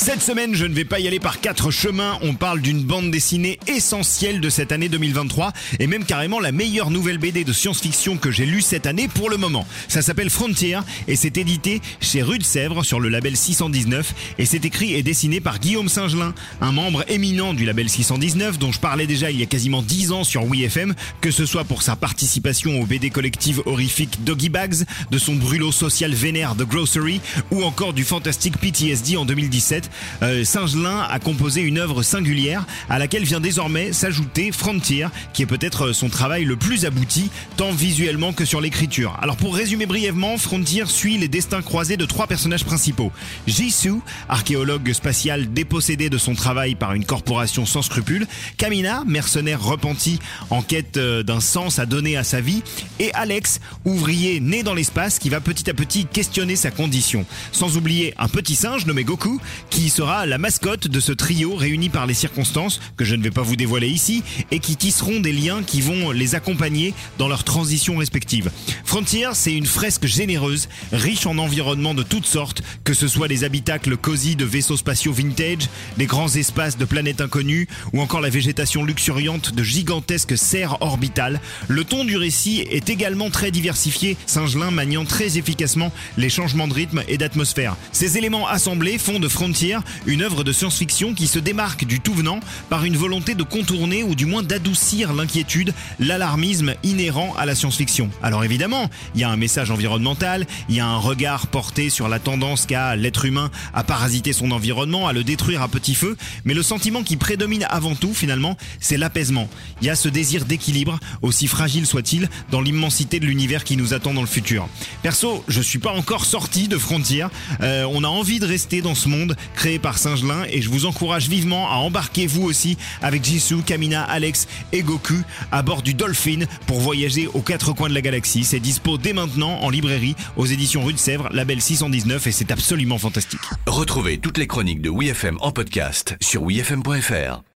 Cette semaine, je ne vais pas y aller par quatre chemins. On parle d'une bande dessinée essentielle de cette année 2023 et même carrément la meilleure nouvelle BD de science-fiction que j'ai lue cette année pour le moment. Ça s'appelle Frontier et c'est édité chez Rue de Sèvres sur le label 619 et c'est écrit et dessiné par Guillaume Singelin, un membre éminent du label 619 dont je parlais déjà il y a quasiment 10 ans sur WeFM, que ce soit pour sa participation au BD collective horrifique Doggy Bags, de son brûlot social vénère The Grocery ou encore du fantastique PTSD en 2017 euh, Singelin a composé une œuvre singulière à laquelle vient désormais s'ajouter Frontier, qui est peut-être son travail le plus abouti, tant visuellement que sur l'écriture. Alors pour résumer brièvement, Frontier suit les destins croisés de trois personnages principaux. Jisoo, archéologue spatial dépossédé de son travail par une corporation sans scrupules, Kamina, mercenaire repenti en quête euh, d'un sens à donner à sa vie, et Alex, ouvrier né dans l'espace qui va petit à petit questionner sa condition. Sans oublier un petit singe nommé Goku, sera la mascotte de ce trio réuni par les circonstances, que je ne vais pas vous dévoiler ici, et qui tisseront des liens qui vont les accompagner dans leur transition respective. Frontier, c'est une fresque généreuse, riche en environnements de toutes sortes, que ce soit les habitacles cosy de vaisseaux spatiaux vintage, les grands espaces de planètes inconnues, ou encore la végétation luxuriante de gigantesques serres orbitales. Le ton du récit est également très diversifié, Singelin maniant très efficacement les changements de rythme et d'atmosphère. Ces éléments assemblés font de Frontier une œuvre de science-fiction qui se démarque du tout venant par une volonté de contourner ou du moins d'adoucir l'inquiétude, l'alarmisme inhérent à la science-fiction. Alors évidemment, il y a un message environnemental, il y a un regard porté sur la tendance qu'a l'être humain à parasiter son environnement, à le détruire à petit feu, mais le sentiment qui prédomine avant tout finalement, c'est l'apaisement. Il y a ce désir d'équilibre, aussi fragile soit-il, dans l'immensité de l'univers qui nous attend dans le futur. Perso, je suis pas encore sorti de frontières, euh, on a envie de rester dans ce monde créé par Singelin et je vous encourage vivement à embarquer vous aussi avec Jisoo, Kamina, Alex et Goku à bord du Dolphin pour voyager aux quatre coins de la galaxie. C'est dispo dès maintenant en librairie aux éditions Rue de Sèvres, label 619 et c'est absolument fantastique. Retrouvez toutes les chroniques de WeFM en podcast sur wefm.fr.